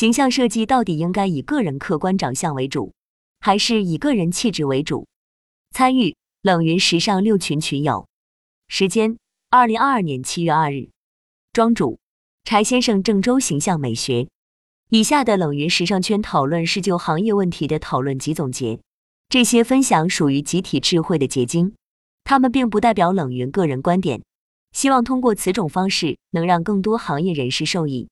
形象设计到底应该以个人客观长相为主，还是以个人气质为主？参与冷云时尚六群群友，时间：二零二二年七月二日。庄主：柴先生，郑州形象美学。以下的冷云时尚圈讨论是就行业问题的讨论及总结，这些分享属于集体智慧的结晶，他们并不代表冷云个人观点。希望通过此种方式，能让更多行业人士受益。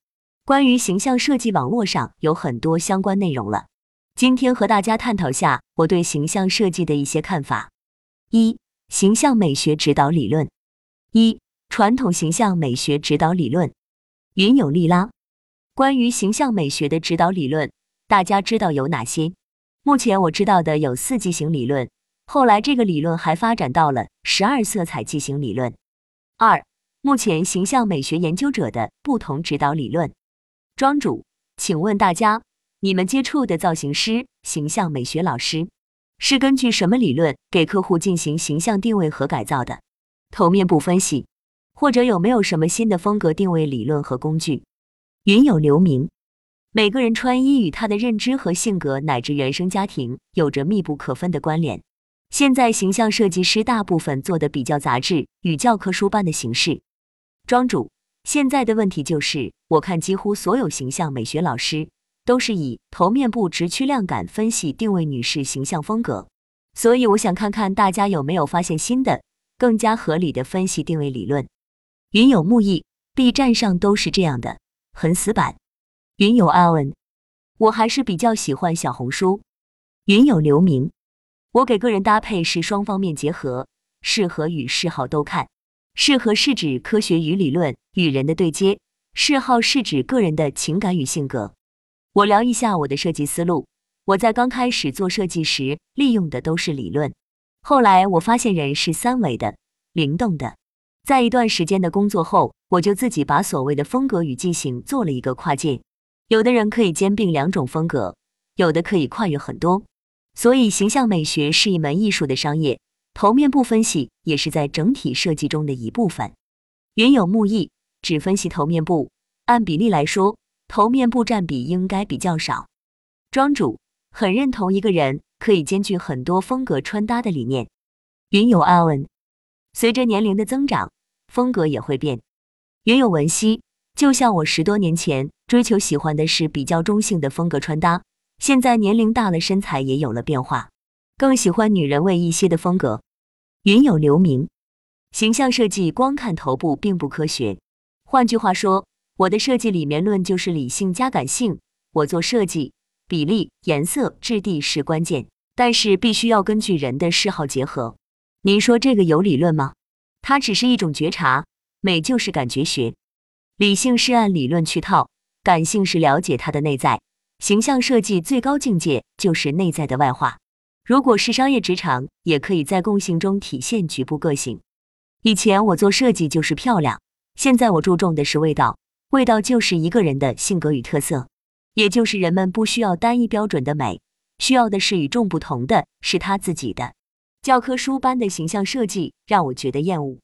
关于形象设计，网络上有很多相关内容了。今天和大家探讨下我对形象设计的一些看法。一、形象美学指导理论。一、传统形象美学指导理论。云有利拉。关于形象美学的指导理论，大家知道有哪些？目前我知道的有四季型理论，后来这个理论还发展到了十二色彩纪型理论。二、目前形象美学研究者的不同指导理论。庄主，请问大家，你们接触的造型师、形象美学老师是根据什么理论给客户进行形象定位和改造的？头面部分析，或者有没有什么新的风格定位理论和工具？云有留名。每个人穿衣与他的认知和性格乃至原生家庭有着密不可分的关联。现在形象设计师大部分做的比较杂志与教科书般的形式。庄主。现在的问题就是，我看几乎所有形象美学老师都是以头面部直驱量感分析定位女士形象风格，所以我想看看大家有没有发现新的、更加合理的分析定位理论。云有木易，B 站上都是这样的，很死板。云有阿文，我还是比较喜欢小红书。云有刘明，我给个人搭配是双方面结合，适合与嗜好都看。适合是指科学与理论与人的对接，嗜好是指个人的情感与性格。我聊一下我的设计思路。我在刚开始做设计时，利用的都是理论。后来我发现人是三维的、灵动的。在一段时间的工作后，我就自己把所谓的风格与进行做了一个跨界。有的人可以兼并两种风格，有的可以跨越很多。所以，形象美学是一门艺术的商业。头面部分析也是在整体设计中的一部分。云有木易只分析头面部，按比例来说，头面部占比应该比较少。庄主很认同一个人可以兼具很多风格穿搭的理念。云有阿文，随着年龄的增长，风格也会变。云有文熙，就像我十多年前追求喜欢的是比较中性的风格穿搭，现在年龄大了，身材也有了变化，更喜欢女人味一些的风格。云有留名，形象设计光看头部并不科学。换句话说，我的设计里面论就是理性加感性。我做设计，比例、颜色、质地是关键，但是必须要根据人的嗜好结合。您说这个有理论吗？它只是一种觉察，美就是感觉学。理性是按理论去套，感性是了解它的内在。形象设计最高境界就是内在的外化。如果是商业职场，也可以在共性中体现局部个性。以前我做设计就是漂亮，现在我注重的是味道。味道就是一个人的性格与特色，也就是人们不需要单一标准的美，需要的是与众不同的，是他自己的。教科书般的形象设计让我觉得厌恶。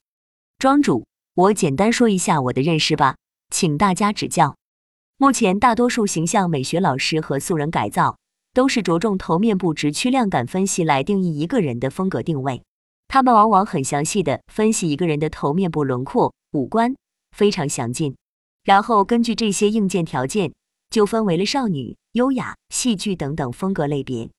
庄主，我简单说一下我的认识吧，请大家指教。目前大多数形象美学老师和素人改造。都是着重头面部直曲量感分析来定义一个人的风格定位，他们往往很详细的分析一个人的头面部轮廓、五官，非常详尽。然后根据这些硬件条件，就分为了少女、优雅、戏剧等等风格类别。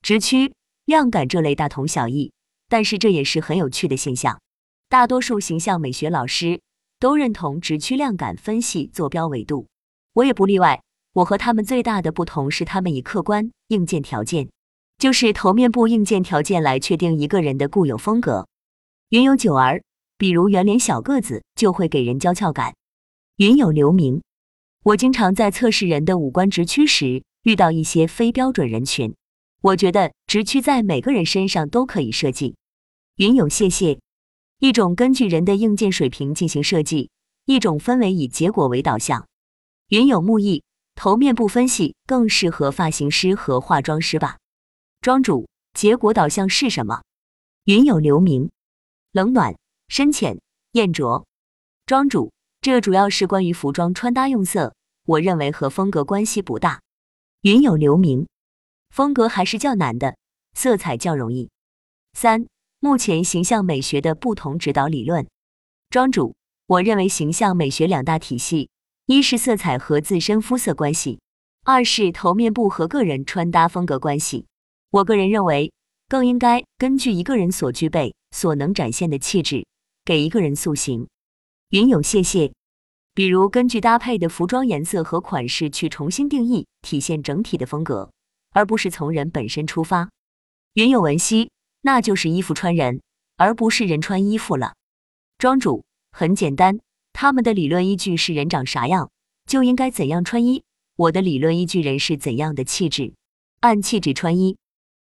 直曲量感这类大同小异，但是这也是很有趣的现象。大多数形象美学老师都认同直曲量感分析坐标维度，我也不例外。我和他们最大的不同是，他们以客观硬件条件，就是头面部硬件条件来确定一个人的固有风格。云有九儿，比如圆脸小个子就会给人娇俏感。云有留名，我经常在测试人的五官直区时遇到一些非标准人群，我觉得直区在每个人身上都可以设计。云有谢谢，一种根据人的硬件水平进行设计，一种分为以结果为导向。云有木易。头面部分析更适合发型师和化妆师吧。庄主，结果导向是什么？云有流名，冷暖、深浅、艳浊。庄主，这主要是关于服装穿搭用色。我认为和风格关系不大。云有流名，风格还是较难的，色彩较容易。三、目前形象美学的不同指导理论。庄主，我认为形象美学两大体系，一是色彩和自身肤色关系，二是头面部和个人穿搭风格关系。我个人认为，更应该根据一个人所具备、所能展现的气质，给一个人塑形。云有谢谢。比如根据搭配的服装颜色和款式去重新定义，体现整体的风格，而不是从人本身出发。云有文熙，那就是衣服穿人，而不是人穿衣服了。庄主很简单，他们的理论依据是人长啥样就应该怎样穿衣。我的理论依据人是怎样的气质，按气质穿衣。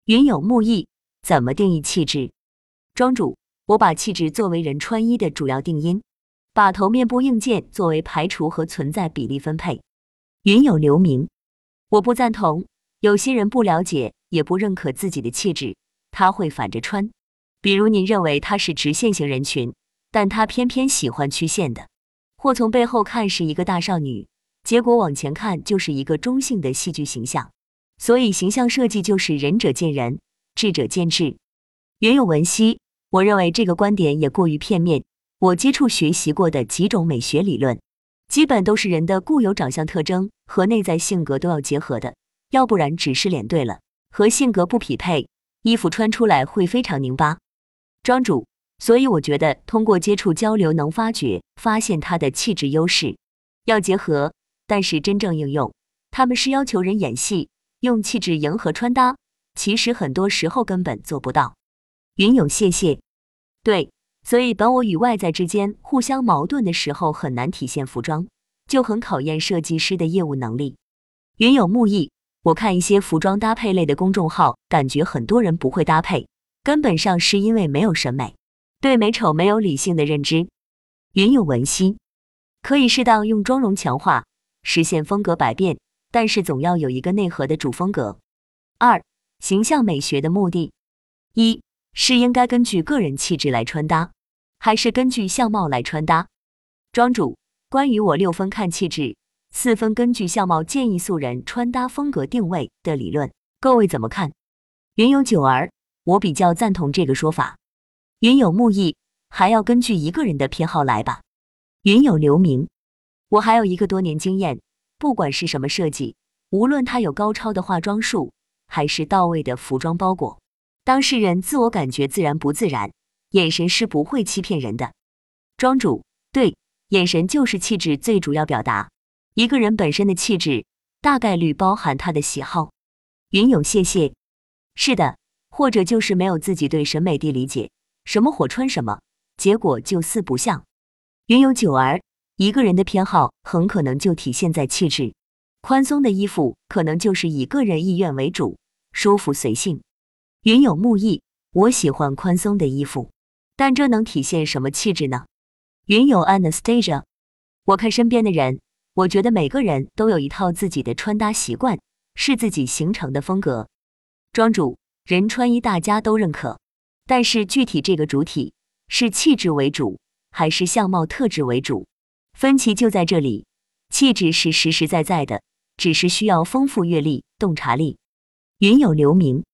云有木易，怎么定义气质？庄主，我把气质作为人穿衣的主要定因，把头面部硬件作为排除和存在比例分配。云有留名，我不赞同。有些人不了解也不认可自己的气质，他会反着穿。比如您认为他是直线型人群。但他偏偏喜欢曲线的，或从背后看是一个大少女，结果往前看就是一个中性的戏剧形象。所以形象设计就是仁者见仁，智者见智。原有文熙，我认为这个观点也过于片面。我接触学习过的几种美学理论，基本都是人的固有长相特征和内在性格都要结合的，要不然只是脸对了，和性格不匹配，衣服穿出来会非常拧巴。庄主。所以我觉得通过接触交流能发掘发现他的气质优势，要结合，但是真正应用，他们是要求人演戏，用气质迎合穿搭，其实很多时候根本做不到。云有谢谢，对，所以本我与外在之间互相矛盾的时候很难体现服装，就很考验设计师的业务能力。云有木易，我看一些服装搭配类的公众号，感觉很多人不会搭配，根本上是因为没有审美。对美丑没有理性的认知，云有文熙，可以适当用妆容强化，实现风格百变，但是总要有一个内核的主风格。二、形象美学的目的，一是应该根据个人气质来穿搭，还是根据相貌来穿搭？庄主，关于我六分看气质，四分根据相貌建议素人穿搭风格定位的理论，各位怎么看？云有九儿，我比较赞同这个说法。云有木易，还要根据一个人的偏好来吧。云有留名，我还有一个多年经验，不管是什么设计，无论他有高超的化妆术，还是到位的服装包裹，当事人自我感觉自然不自然，眼神是不会欺骗人的。庄主，对，眼神就是气质最主要表达。一个人本身的气质，大概率包含他的喜好。云有谢谢，是的，或者就是没有自己对审美的理解。什么火穿什么，结果就四不像。云有九儿，一个人的偏好很可能就体现在气质。宽松的衣服可能就是以个人意愿为主，舒服随性。云有木易，我喜欢宽松的衣服，但这能体现什么气质呢？云有 Anastasia，我看身边的人，我觉得每个人都有一套自己的穿搭习惯，是自己形成的风格。庄主，人穿衣大家都认可。但是具体这个主体是气质为主还是相貌特质为主，分歧就在这里。气质是实实在在的，只是需要丰富阅历、洞察力。云有留名，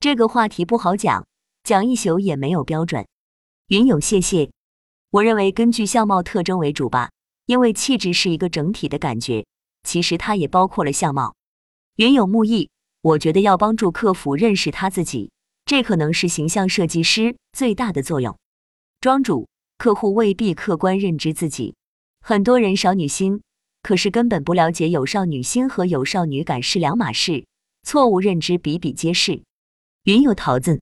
这个话题不好讲，讲一宿也没有标准。云有谢谢，我认为根据相貌特征为主吧，因为气质是一个整体的感觉，其实它也包括了相貌。云有木易，我觉得要帮助客服认识他自己。这可能是形象设计师最大的作用。庄主，客户未必客观认知自己，很多人少女心，可是根本不了解有少女心和有少女感是两码事，错误认知比比皆是。云有桃子，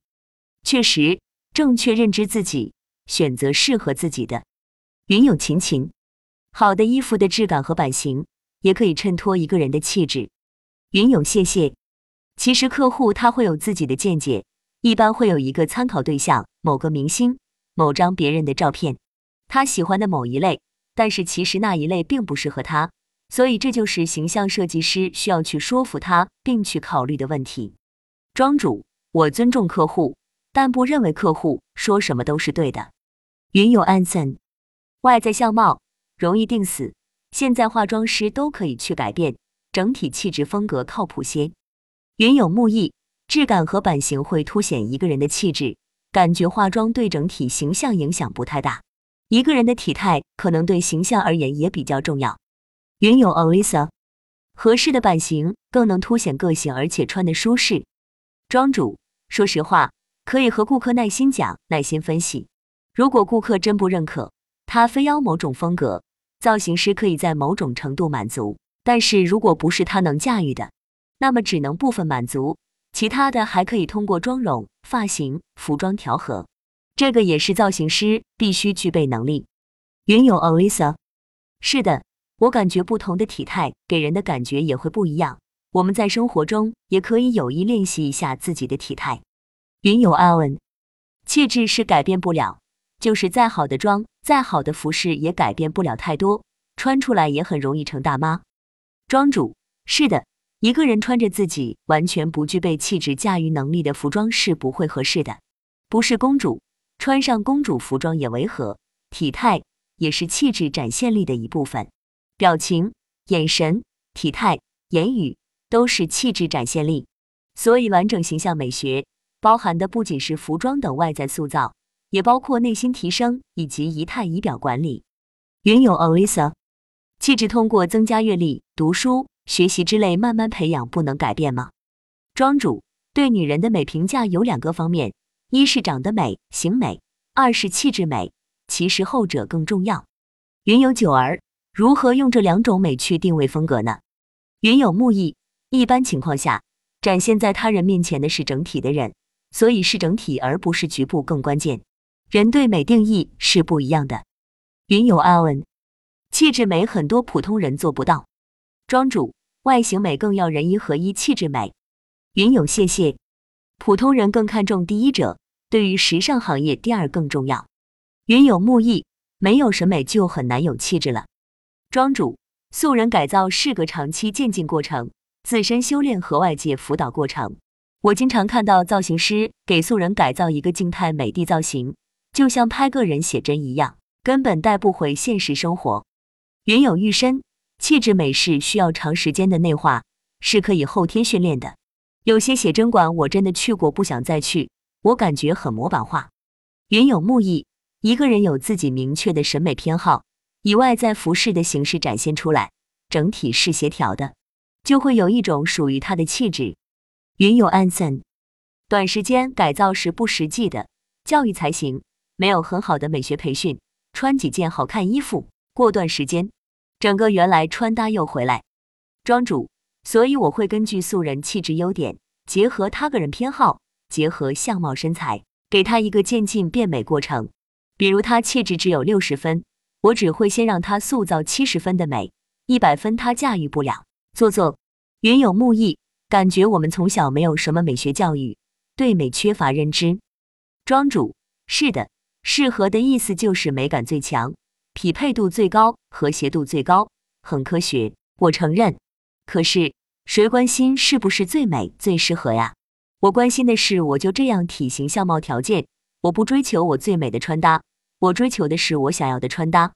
确实，正确认知自己，选择适合自己的。云有琴琴，好的衣服的质感和版型也可以衬托一个人的气质。云有谢谢，其实客户他会有自己的见解。一般会有一个参考对象，某个明星、某张别人的照片，他喜欢的某一类，但是其实那一类并不适合他，所以这就是形象设计师需要去说服他并去考虑的问题。庄主，我尊重客户，但不认为客户说什么都是对的。云有安森，外在相貌容易定死，现在化妆师都可以去改变整体气质风格，靠谱些。云有木易，质感和版型会凸显一个人的气质，感觉化妆对整体形象影响不太大。一个人的体态可能对形象而言也比较重要。云有 Alisa，合适的版型更能凸显个性，而且穿的舒适。庄主，说实话，可以和顾客耐心讲，耐心分析。如果顾客真不认可，他非要某种风格，造型师可以在某种程度满足。但是如果不是他能驾驭的，那么只能部分满足，其他的还可以通过妆容、发型、服装调和。这个也是造型师必须具备能力。云有 Alisa，是的。我感觉不同的体态给人的感觉也会不一样。我们在生活中也可以有意练习一下自己的体态。云有 Allen，气质是改变不了，就是再好的妆、再好的服饰也改变不了太多，穿出来也很容易成大妈。庄主，是的，一个人穿着自己完全不具备气质驾驭能力的服装是不会合适的。不是公主，穿上公主服装也违和。体态也是气质展现力的一部分。表情、眼神、体态、言语都是气质展现力，所以完整形象美学包含的不仅是服装等外在塑造，也包括内心提升以及仪态仪表管理。云有 Alisa，气质通过增加阅历、读书、学习之类慢慢培养，不能改变吗？庄主对女人的美评价有两个方面，一是长得美、型美，二是气质美，其实后者更重要。云有九儿。如何用这两种美去定位风格呢？云有木易，一般情况下，展现在他人面前的是整体的人，所以是整体而不是局部更关键。人对美定义是不一样的。云有 Allen，气质美很多普通人做不到。庄主，外形美更要人一合一，气质美。云有谢谢，普通人更看重第一者，对于时尚行业第二更重要。云有木易，没有审美就很难有气质了。庄主，素人改造是个长期渐进过程，自身修炼和外界辅导过程。我经常看到造型师给素人改造一个静态美的造型，就像拍个人写真一样，根本带不回现实生活。云有玉身，气质美是需要长时间的内化，是可以后天训练的。有些写真馆我真的去过，不想再去，我感觉很模板化。云有木易，一个人有自己明确的审美偏好。以外在服饰的形式展现出来，整体是协调的，就会有一种属于他的气质。云有安森，短时间改造是不实际的，教育才行。没有很好的美学培训，穿几件好看衣服，过段时间，整个原来穿搭又回来。庄主，所以我会根据素人气质优点，结合他个人偏好，结合相貌身材，给他一个渐进变美过程。比如他气质只有六十分。我只会先让他塑造七十分的美，一百分他驾驭不了。做作，云有木意，感觉我们从小没有什么美学教育，对美缺乏认知。庄主，是的，适合的意思就是美感最强，匹配度最高，和谐度最高，很科学。我承认，可是谁关心是不是最美最适合呀？我关心的是，我就这样体型相貌条件，我不追求我最美的穿搭。我追求的是我想要的穿搭，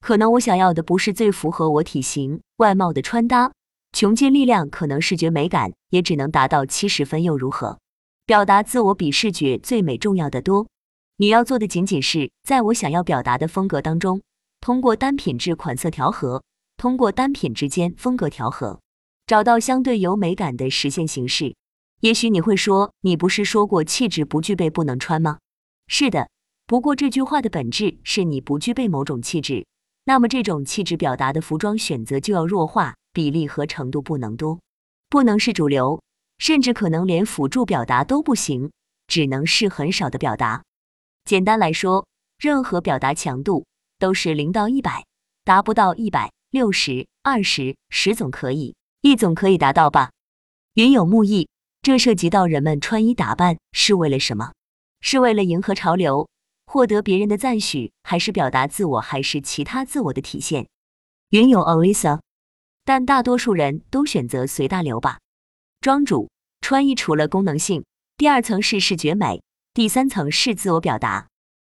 可能我想要的不是最符合我体型外貌的穿搭，穷尽力量，可能视觉美感也只能达到七十分又如何？表达自我比视觉最美重要的多。你要做的仅仅是在我想要表达的风格当中，通过单品质款色调和，通过单品之间风格调和，找到相对有美感的实现形式。也许你会说，你不是说过气质不具备不能穿吗？是的。不过这句话的本质是你不具备某种气质，那么这种气质表达的服装选择就要弱化，比例和程度不能多，不能是主流，甚至可能连辅助表达都不行，只能是很少的表达。简单来说，任何表达强度都是零到一百，达不到一百六十二十十总可以，一总可以达到吧？云有木易，这涉及到人们穿衣打扮是为了什么？是为了迎合潮流？获得别人的赞许，还是表达自我，还是其他自我的体现？云有 Alisa，但大多数人都选择随大流吧。庄主，穿衣除了功能性，第二层是视觉美，第三层是自我表达。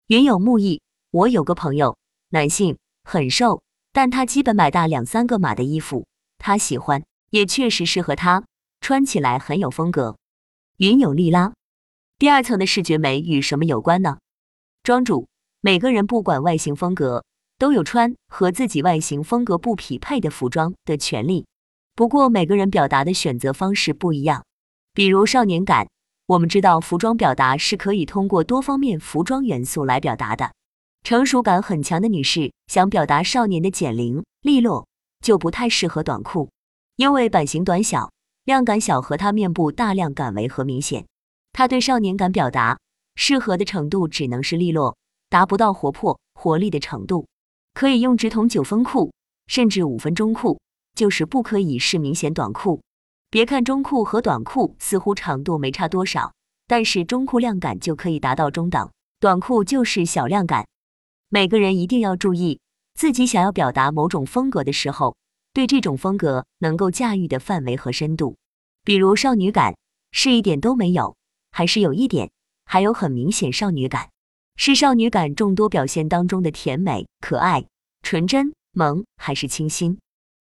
云有木易，我有个朋友，男性，很瘦，但他基本买大两三个码的衣服，他喜欢，也确实适合他，穿起来很有风格。云有利拉。第二层的视觉美与什么有关呢？庄主，每个人不管外形风格，都有穿和自己外形风格不匹配的服装的权利。不过每个人表达的选择方式不一样。比如少年感，我们知道服装表达是可以通过多方面服装元素来表达的。成熟感很强的女士想表达少年的减龄利落，就不太适合短裤，因为版型短小，量感小和她面部大量感违和明显。她对少年感表达适合的程度只能是利落，达不到活泼活力的程度。可以用直筒九分裤，甚至五分中裤，就是不可以是明显短裤。别看中裤和短裤似乎长度没差多少，但是中裤量感就可以达到中等，短裤就是小量感。每个人一定要注意，自己想要表达某种风格的时候，对这种风格能够驾驭的范围和深度。比如少女感是一点都没有。还是有一点，还有很明显少女感，是少女感众多表现当中的甜美、可爱、纯真、萌，还是清新？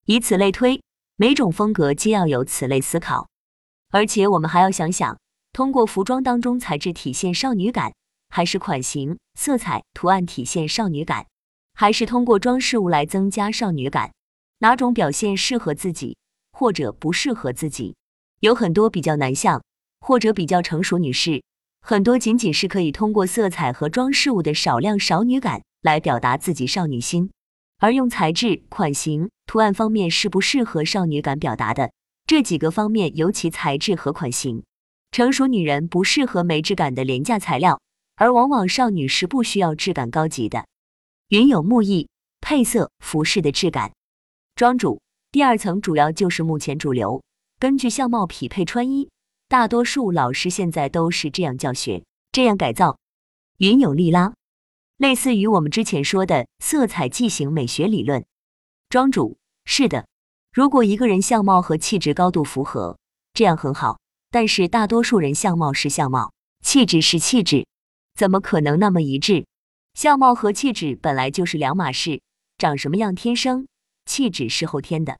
以此类推，每种风格皆要有此类思考。而且我们还要想想，通过服装当中材质体现少女感，还是款型、色彩、图案体现少女感，还是通过装饰物来增加少女感？哪种表现适合自己，或者不适合自己？有很多比较难像。或者比较成熟女士，很多仅仅是可以通过色彩和装饰物的少量少女感来表达自己少女心，而用材质、款型、图案方面是不适合少女感表达的这几个方面，尤其材质和款型，成熟女人不适合没质感的廉价材料，而往往少女是不需要质感高级的。云有木艺配色服饰的质感，庄主第二层主要就是目前主流，根据相貌匹配穿衣。大多数老师现在都是这样教学，这样改造。云有利拉，类似于我们之前说的色彩记型美学理论。庄主是的，如果一个人相貌和气质高度符合，这样很好。但是大多数人相貌是相貌，气质是气质，怎么可能那么一致？相貌和气质本来就是两码事，长什么样天生，气质是后天的。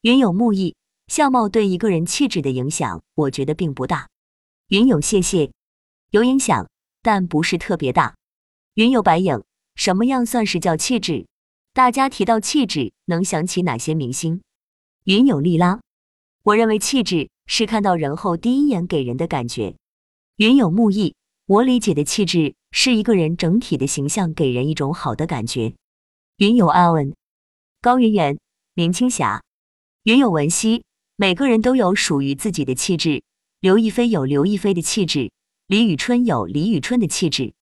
云有木易。相貌对一个人气质的影响，我觉得并不大。云有谢谢，有影响，但不是特别大。云有白影，什么样算是叫气质？大家提到气质，能想起哪些明星？云有利拉，我认为气质是看到人后第一眼给人的感觉。云有木易，我理解的气质是一个人整体的形象给人一种好的感觉。云有阿文，高圆圆，林青霞，云有文熙。每个人都有属于自己的气质，刘亦菲有刘亦菲的气质，李宇春有李宇春的气质，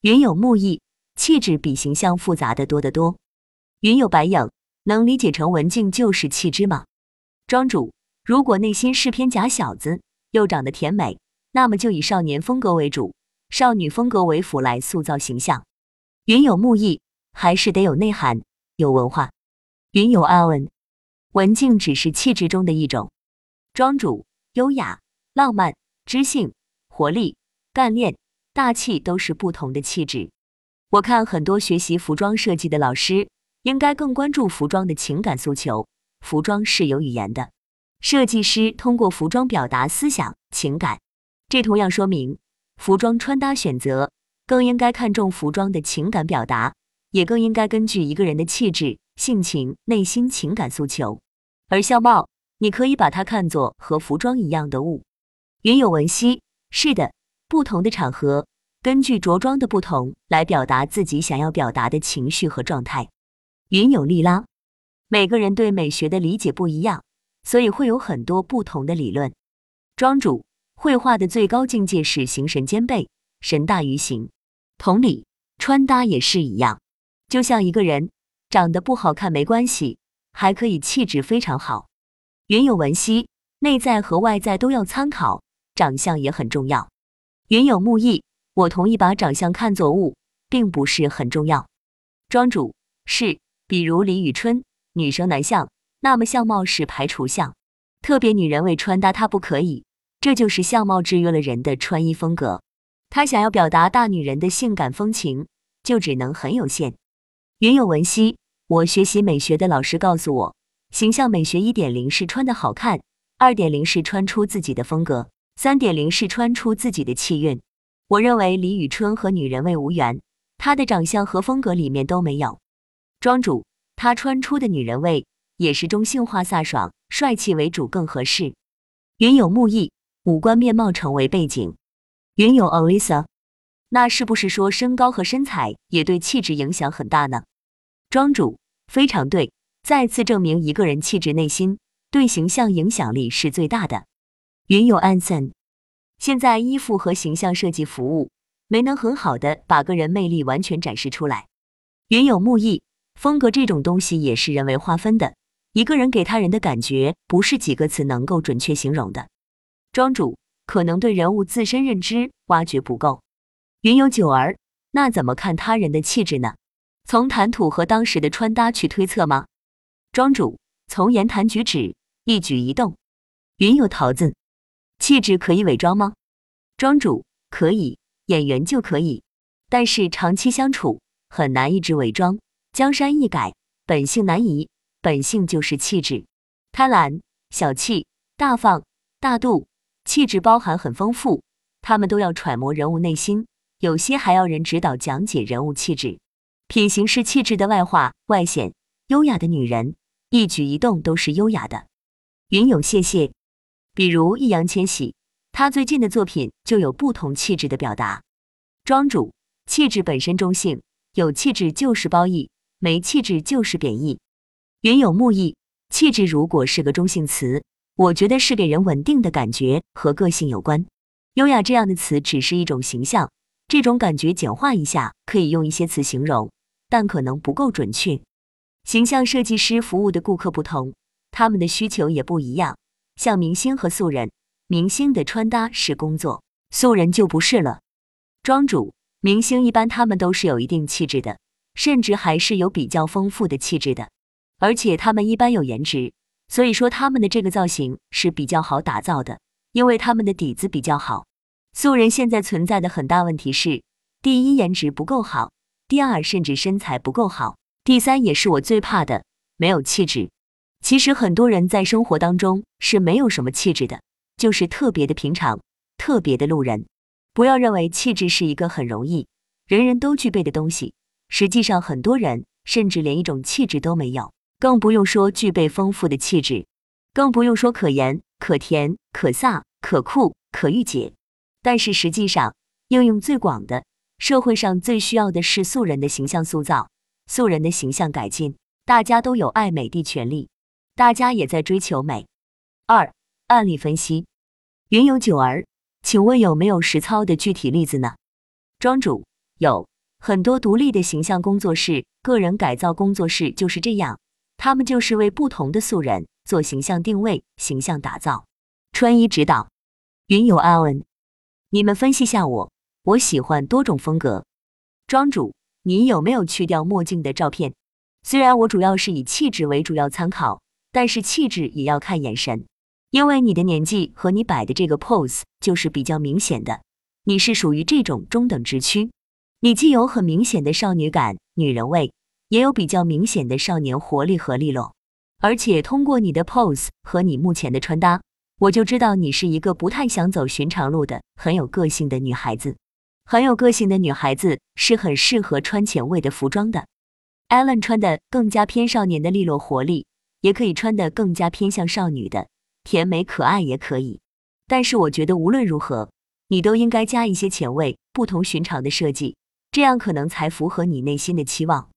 云有木易，气质比形象复杂的多得多。云有白影，能理解成文静就是气质吗？庄主，如果内心是偏假小子，又长得甜美，那么就以少年风格为主，少女风格为辅来塑造形象。云有木意，还是得有内涵，有文化。云有阿文。文静只是气质中的一种，庄主、优雅、浪漫、知性、活力、干练、大气都是不同的气质。我看很多学习服装设计的老师，应该更关注服装的情感诉求。服装是有语言的，设计师通过服装表达思想情感。这同样说明，服装穿搭选择更应该看重服装的情感表达，也更应该根据一个人的气质、性情、内心情感诉求。而相貌，你可以把它看作和服装一样的物。云有文熙，是的，不同的场合，根据着装的不同来表达自己想要表达的情绪和状态。云有利拉，每个人对美学的理解不一样，所以会有很多不同的理论。庄主，绘画的最高境界是形神兼备，神大于形。同理，穿搭也是一样，就像一个人长得不好看没关系。还可以，气质非常好。云有文熙，内在和外在都要参考，长相也很重要。云有木易，我同意把长相看作物，并不是很重要。庄主是，比如李宇春，女生男相，那么相貌是排除项，特别女人味穿搭她不可以，这就是相貌制约了人的穿衣风格。她想要表达大女人的性感风情，就只能很有限。云有文熙。我学习美学的老师告诉我，形象美学一点零是穿的好看，二点零是穿出自己的风格，三点零是穿出自己的气韵。我认为李宇春和女人味无缘，她的长相和风格里面都没有。庄主，她穿出的女人味也是中性化飒爽、帅气为主更合适。云有木易，五官面貌成为背景。云有 Alisa，那是不是说身高和身材也对气质影响很大呢？庄主非常对，再次证明一个人气质内心对形象影响力是最大的。云有 Anson，，现在衣服和形象设计服务没能很好的把个人魅力完全展示出来。云有木易，风格这种东西也是人为划分的，一个人给他人的感觉不是几个词能够准确形容的。庄主可能对人物自身认知挖掘不够。云有九儿，那怎么看他人的气质呢？从谈吐和当时的穿搭去推测吗？庄主从言谈举止、一举一动。云有桃子，气质可以伪装吗？庄主可以，演员就可以，但是长期相处很难一直伪装。江山易改，本性难移，本性就是气质。贪婪、小气、大方、大度，气质包含很丰富，他们都要揣摩人物内心，有些还要人指导讲解人物气质。品行是气质的外化、外显。优雅的女人，一举一动都是优雅的。云有谢谢，比如易烊千玺，他最近的作品就有不同气质的表达。庄主，气质本身中性，有气质就是褒义，没气质就是贬义。云有木易，气质如果是个中性词，我觉得是给人稳定的感觉和个性有关。优雅这样的词只是一种形象，这种感觉简化一下，可以用一些词形容。但可能不够准确。形象设计师服务的顾客不同，他们的需求也不一样。像明星和素人，明星的穿搭是工作，素人就不是了。庄主，明星一般他们都是有一定气质的，甚至还是有比较丰富的气质的，而且他们一般有颜值，所以说他们的这个造型是比较好打造的，因为他们的底子比较好。素人现在存在的很大问题是，第一颜值不够好。第二，甚至身材不够好；第三，也是我最怕的，没有气质。其实很多人在生活当中是没有什么气质的，就是特别的平常，特别的路人。不要认为气质是一个很容易、人人都具备的东西。实际上，很多人甚至连一种气质都没有，更不用说具备丰富的气质，更不用说可盐、可甜、可飒、可酷、可御姐。但是实际上，应用最广的。社会上最需要的是素人的形象塑造，素人的形象改进。大家都有爱美的权利，大家也在追求美。二、案例分析：云有九儿，请问有没有实操的具体例子呢？庄主有很多独立的形象工作室、个人改造工作室就是这样，他们就是为不同的素人做形象定位、形象打造、穿衣指导。云有 Allen，你们分析下我。我喜欢多种风格，庄主，你有没有去掉墨镜的照片？虽然我主要是以气质为主要参考，但是气质也要看眼神，因为你的年纪和你摆的这个 pose 就是比较明显的，你是属于这种中等直区，你既有很明显的少女感、女人味，也有比较明显的少年活力和利落，而且通过你的 pose 和你目前的穿搭，我就知道你是一个不太想走寻常路的很有个性的女孩子。很有个性的女孩子是很适合穿前卫的服装的。Allen 穿的更加偏少年的利落活力，也可以穿的更加偏向少女的甜美可爱也可以。但是我觉得无论如何，你都应该加一些前卫、不同寻常的设计，这样可能才符合你内心的期望。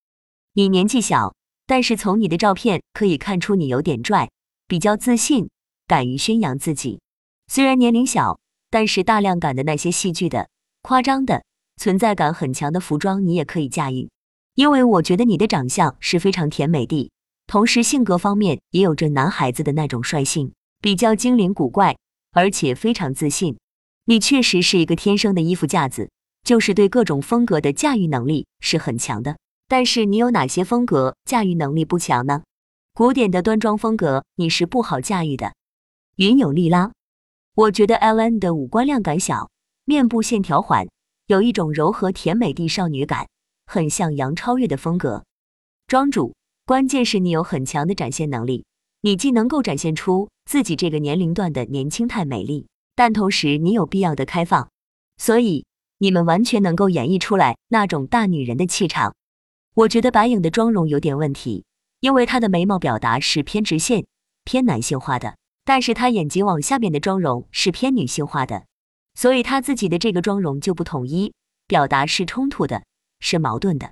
你年纪小，但是从你的照片可以看出你有点拽，比较自信，敢于宣扬自己。虽然年龄小，但是大量感的那些戏剧的。夸张的存在感很强的服装，你也可以驾驭，因为我觉得你的长相是非常甜美的，同时性格方面也有着男孩子的那种率性，比较精灵古怪，而且非常自信。你确实是一个天生的衣服架子，就是对各种风格的驾驭能力是很强的。但是你有哪些风格驾驭能力不强呢？古典的端庄风格你是不好驾驭的。云有利拉，我觉得 L N 的五官量感小。面部线条缓，有一种柔和甜美的少女感，很像杨超越的风格。庄主关键是你有很强的展现能力，你既能够展现出自己这个年龄段的年轻态美丽，但同时你有必要的开放，所以你们完全能够演绎出来那种大女人的气场。我觉得白影的妆容有点问题，因为她的眉毛表达是偏直线、偏男性化的，但是她眼睛往下面的妆容是偏女性化的，所以她自己的这个妆容就不统一，表达是冲突的，是矛盾的。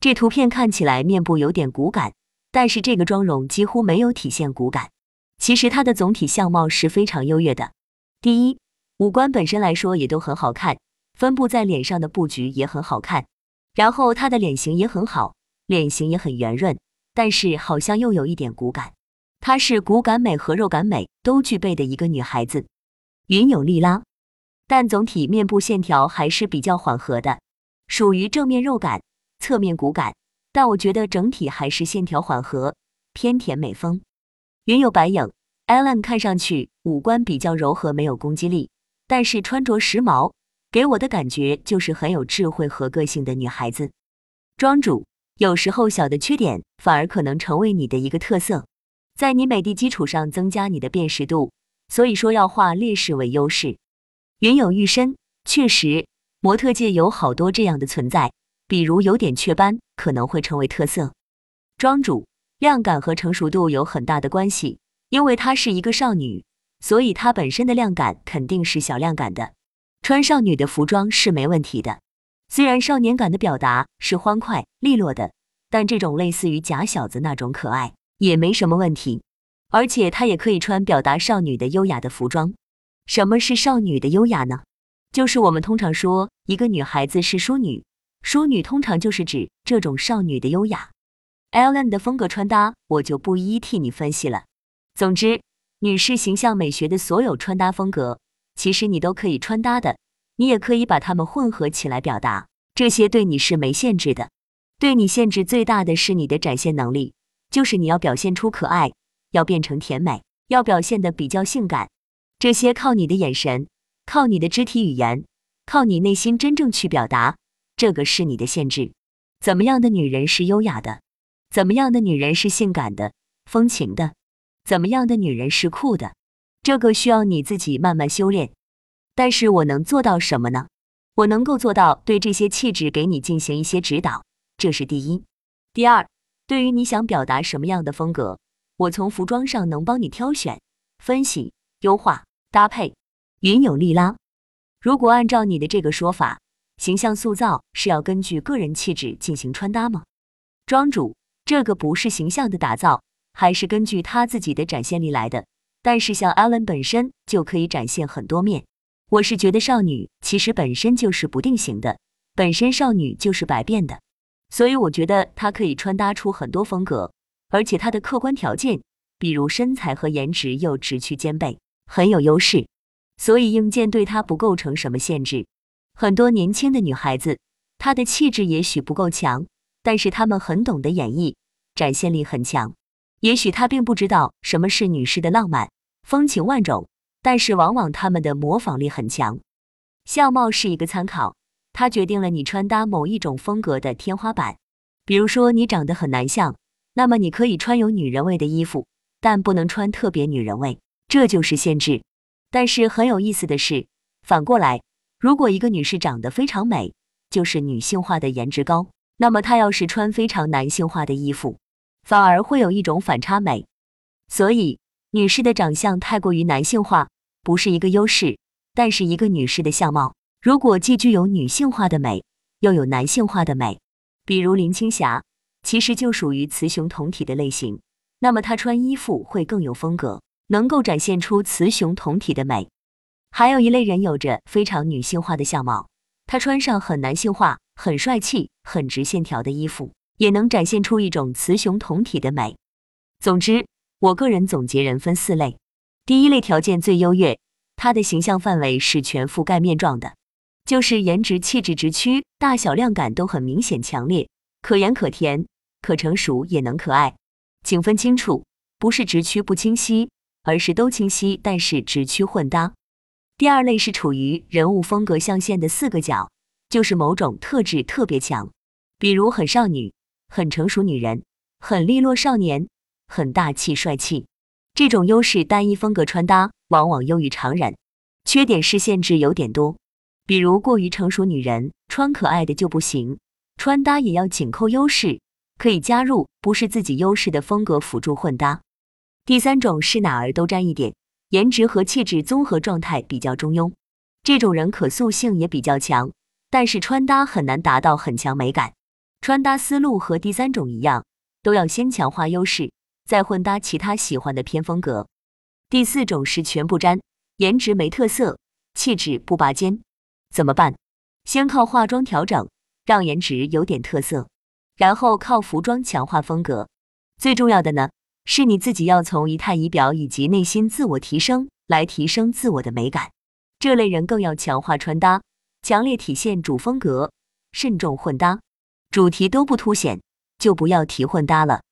这图片看起来面部有点骨感，但是这个妆容几乎没有体现骨感。其实她的总体相貌是非常优越的。第一，五官本身来说也都很好看，分布在脸上的布局也很好看。然后她的脸型也很好，脸型也很圆润，但是好像又有一点骨感。她是骨感美和肉感美都具备的一个女孩子，云有利拉，但总体面部线条还是比较缓和的，属于正面肉感。侧面骨感，但我觉得整体还是线条缓和，偏甜美风。云有白影，Allen 看上去五官比较柔和，没有攻击力，但是穿着时髦，给我的感觉就是很有智慧和个性的女孩子。庄主，有时候小的缺点反而可能成为你的一个特色，在你美的基础上增加你的辨识度，所以说要化劣势为优势。云有玉身，确实，模特界有好多这样的存在。比如有点雀斑可能会成为特色。庄主亮感和成熟度有很大的关系，因为她是一个少女，所以她本身的亮感肯定是小亮感的。穿少女的服装是没问题的，虽然少年感的表达是欢快利落的，但这种类似于假小子那种可爱也没什么问题。而且她也可以穿表达少女的优雅的服装。什么是少女的优雅呢？就是我们通常说一个女孩子是淑女。淑女通常就是指这种少女的优雅。Ellen 的风格穿搭我就不一一替你分析了。总之，女士形象美学的所有穿搭风格，其实你都可以穿搭的，你也可以把它们混合起来表达。这些对你是没限制的。对你限制最大的是你的展现能力，就是你要表现出可爱，要变成甜美，要表现的比较性感。这些靠你的眼神，靠你的肢体语言，靠你内心真正去表达。这个是你的限制。怎么样的女人是优雅的？怎么样的女人是性感的、风情的？怎么样的女人是酷的？这个需要你自己慢慢修炼。但是我能做到什么呢？我能够做到对这些气质给你进行一些指导，这是第一。第二，对于你想表达什么样的风格，我从服装上能帮你挑选、分析、优化、搭配。云有利拉，如果按照你的这个说法。形象塑造是要根据个人气质进行穿搭吗？庄主，这个不是形象的打造，还是根据他自己的展现力来的。但是像 Allen 本身就可以展现很多面。我是觉得少女其实本身就是不定型的，本身少女就是百变的，所以我觉得她可以穿搭出很多风格，而且她的客观条件，比如身材和颜值又直趋兼备，很有优势，所以硬件对她不构成什么限制。很多年轻的女孩子，她的气质也许不够强，但是她们很懂得演绎，展现力很强。也许她并不知道什么是女士的浪漫，风情万种，但是往往她们的模仿力很强。相貌是一个参考，它决定了你穿搭某一种风格的天花板。比如说你长得很男相，那么你可以穿有女人味的衣服，但不能穿特别女人味，这就是限制。但是很有意思的是，反过来。如果一个女士长得非常美，就是女性化的颜值高，那么她要是穿非常男性化的衣服，反而会有一种反差美。所以，女士的长相太过于男性化，不是一个优势。但是，一个女士的相貌如果既具有女性化的美，又有男性化的美，比如林青霞，其实就属于雌雄同体的类型，那么她穿衣服会更有风格，能够展现出雌雄同体的美。还有一类人有着非常女性化的相貌，她穿上很男性化、很帅气、很直线条的衣服，也能展现出一种雌雄同体的美。总之，我个人总结人分四类：第一类条件最优越，她的形象范围是全覆盖面状的，就是颜值、气质直趋，大小亮感都很明显强烈，可盐可甜，可成熟也能可爱，请分清楚，不是直趋不清晰，而是都清晰，但是直趋混搭。第二类是处于人物风格象限的四个角，就是某种特质特别强，比如很少女、很成熟女人、很利落少年，很大气帅气。这种优势单一风格穿搭往往优于常人，缺点是限制有点多，比如过于成熟女人穿可爱的就不行，穿搭也要紧扣优势，可以加入不是自己优势的风格辅助混搭。第三种是哪儿都沾一点，颜值和气质综合状态比较中庸，这种人可塑性也比较强，但是穿搭很难达到很强美感。穿搭思路和第三种一样，都要先强化优势，再混搭其他喜欢的偏风格。第四种是全部沾，颜值没特色，气质不拔尖，怎么办？先靠化妆调整，让颜值有点特色，然后靠服装强化风格。最重要的呢？是你自己要从仪态仪表以及内心自我提升来提升自我的美感。这类人更要强化穿搭，强烈体现主风格，慎重混搭，主题都不凸显就不要提混搭了。